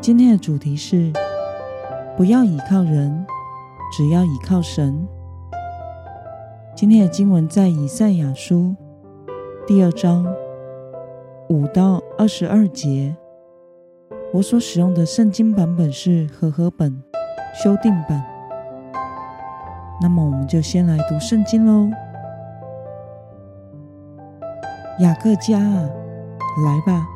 今天的主题是：不要倚靠人，只要倚靠神。今天的经文在以赛亚书第二章五到二十二节。我所使用的圣经版本是和合本修订版。那么，我们就先来读圣经喽。雅各家啊，来吧！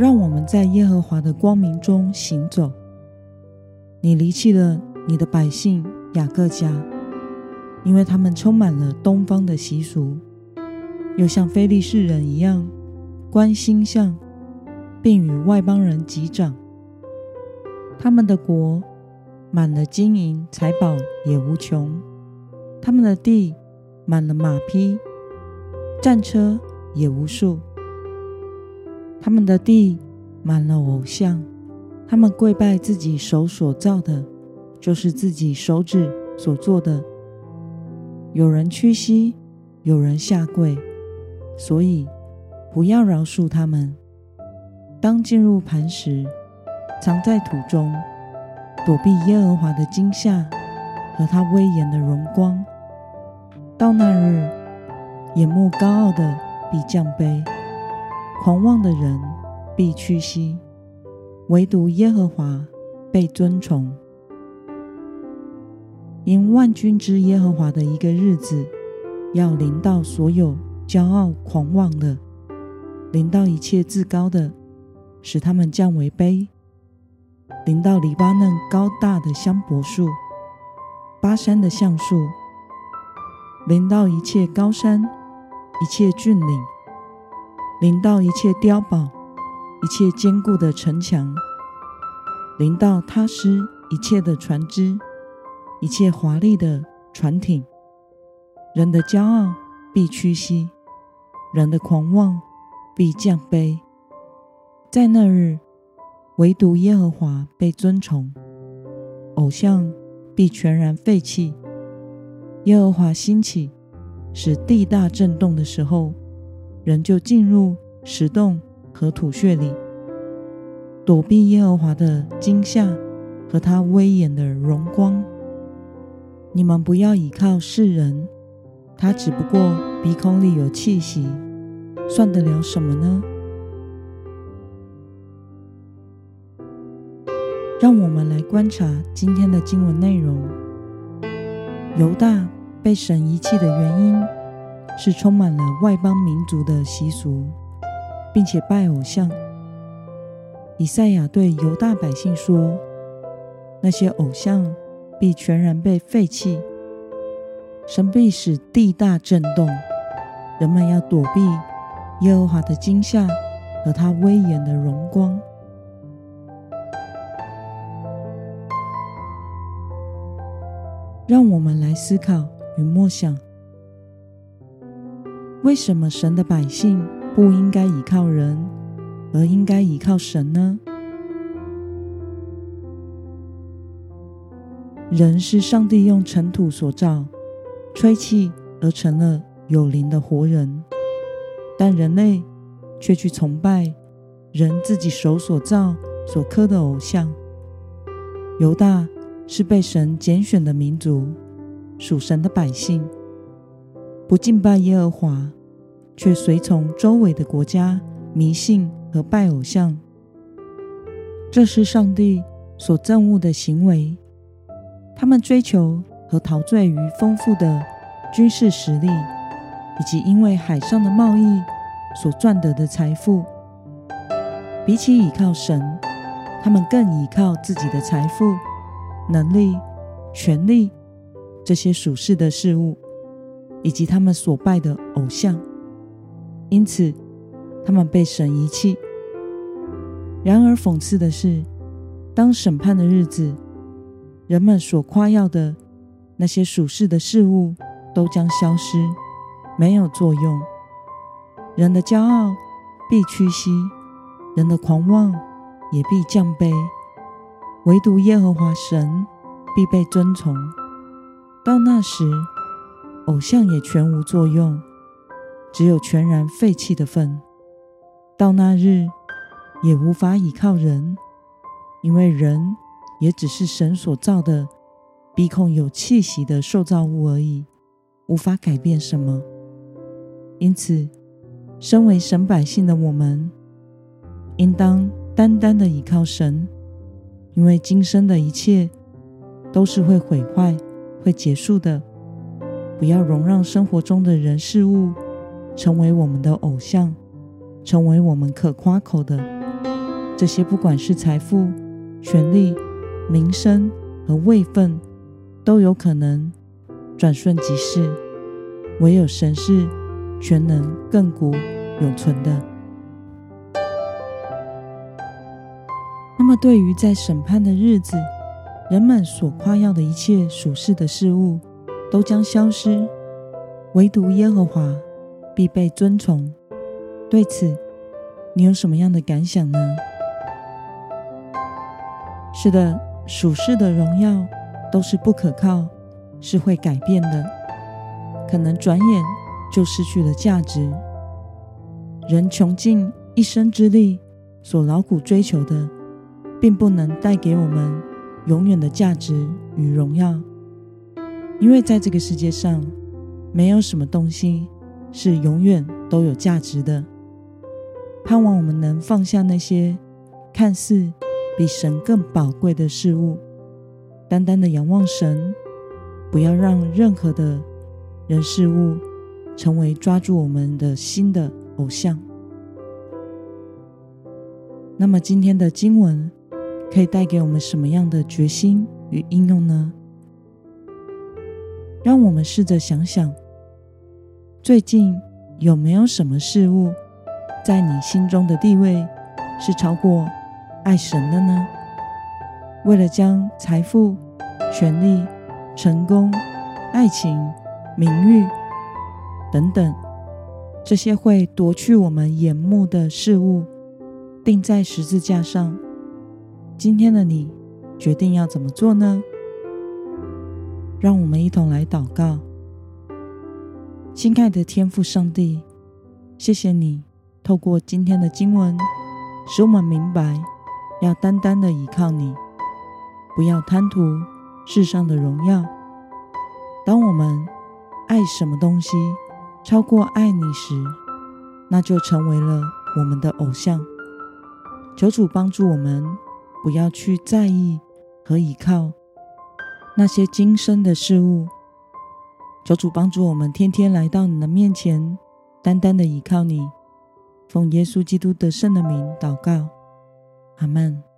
让我们在耶和华的光明中行走。你离弃了你的百姓雅各家，因为他们充满了东方的习俗，又像非利士人一样观星象，并与外邦人击掌。他们的国满了金银财宝也无穷，他们的地满了马匹、战车也无数。他们的地满了偶像，他们跪拜自己手所造的，就是自己手指所做的。有人屈膝，有人下跪，所以不要饶恕他们。当进入磐石，藏在土中，躲避耶和华的惊吓和他威严的荣光。到那日，眼目高傲的必降卑。狂妄的人必屈膝，唯独耶和华被尊崇。因万军之耶和华的一个日子，要临到所有骄傲狂妄的，临到一切自高的，使他们降为卑；临到黎巴嫩高大的香柏树、巴珊的橡树，临到一切高山、一切峻岭。临到一切碉堡，一切坚固的城墙；临到他施一切的船只，一切华丽的船艇。人的骄傲必屈膝，人的狂妄必降卑。在那日，唯独耶和华被尊崇，偶像必全然废弃。耶和华兴起，使地大震动的时候。人就进入石洞和土穴里，躲避耶和华的惊吓和他威严的荣光。你们不要倚靠世人，他只不过鼻孔里有气息，算得了什么呢？让我们来观察今天的经文内容。犹大被神遗弃的原因。是充满了外邦民族的习俗，并且拜偶像。以赛亚对犹大百姓说：“那些偶像必全然被废弃，神必使地大震动，人们要躲避耶和华的惊吓和他威严的荣光。”让我们来思考与默想。为什么神的百姓不应该依靠人，而应该依靠神呢？人是上帝用尘土所造，吹气而成了有灵的活人，但人类却去崇拜人自己手所造所刻的偶像。犹大是被神拣选的民族，属神的百姓。不敬拜耶和华，却随从周围的国家迷信和拜偶像，这是上帝所憎恶的行为。他们追求和陶醉于丰富的军事实力，以及因为海上的贸易所赚得的财富。比起倚靠神，他们更倚靠自己的财富、能力、权力这些属世的事物。以及他们所拜的偶像，因此他们被神遗弃。然而讽刺的是，当审判的日子，人们所夸耀的那些属世的事物都将消失，没有作用。人的骄傲必屈膝，人的狂妄也必降卑，唯独耶和华神必被尊崇。到那时，偶像也全无作用，只有全然废弃的份。到那日，也无法倚靠人，因为人也只是神所造的，鼻孔有气息的受造物而已，无法改变什么。因此，身为神百姓的我们，应当单单的倚靠神，因为今生的一切都是会毁坏、会结束的。不要容让生活中的人事物成为我们的偶像，成为我们可夸口的。这些不管是财富、权力、名声和位分，都有可能转瞬即逝。唯有神是全能、亘古永存的。那么，对于在审判的日子，人们所夸耀的一切属世的事物，都将消失，唯独耶和华必被尊崇。对此，你有什么样的感想呢？是的，属世的荣耀都是不可靠，是会改变的，可能转眼就失去了价值。人穷尽一生之力所劳苦追求的，并不能带给我们永远的价值与荣耀。因为在这个世界上，没有什么东西是永远都有价值的。盼望我们能放下那些看似比神更宝贵的事物，单单的仰望神，不要让任何的人事物成为抓住我们的心的偶像。那么今天的经文可以带给我们什么样的决心与应用呢？让我们试着想想，最近有没有什么事物在你心中的地位是超过爱神的呢？为了将财富、权力、成功、爱情、名誉等等这些会夺去我们眼目的事物钉在十字架上，今天的你决定要怎么做呢？让我们一同来祷告，亲爱的天父上帝，谢谢你透过今天的经文，使我们明白要单单的依靠你，不要贪图世上的荣耀。当我们爱什么东西超过爱你时，那就成为了我们的偶像。求主帮助我们，不要去在意和依靠。那些今生的事物，求主帮助我们，天天来到你的面前，单单的依靠你，奉耶稣基督得胜的名祷告，阿门。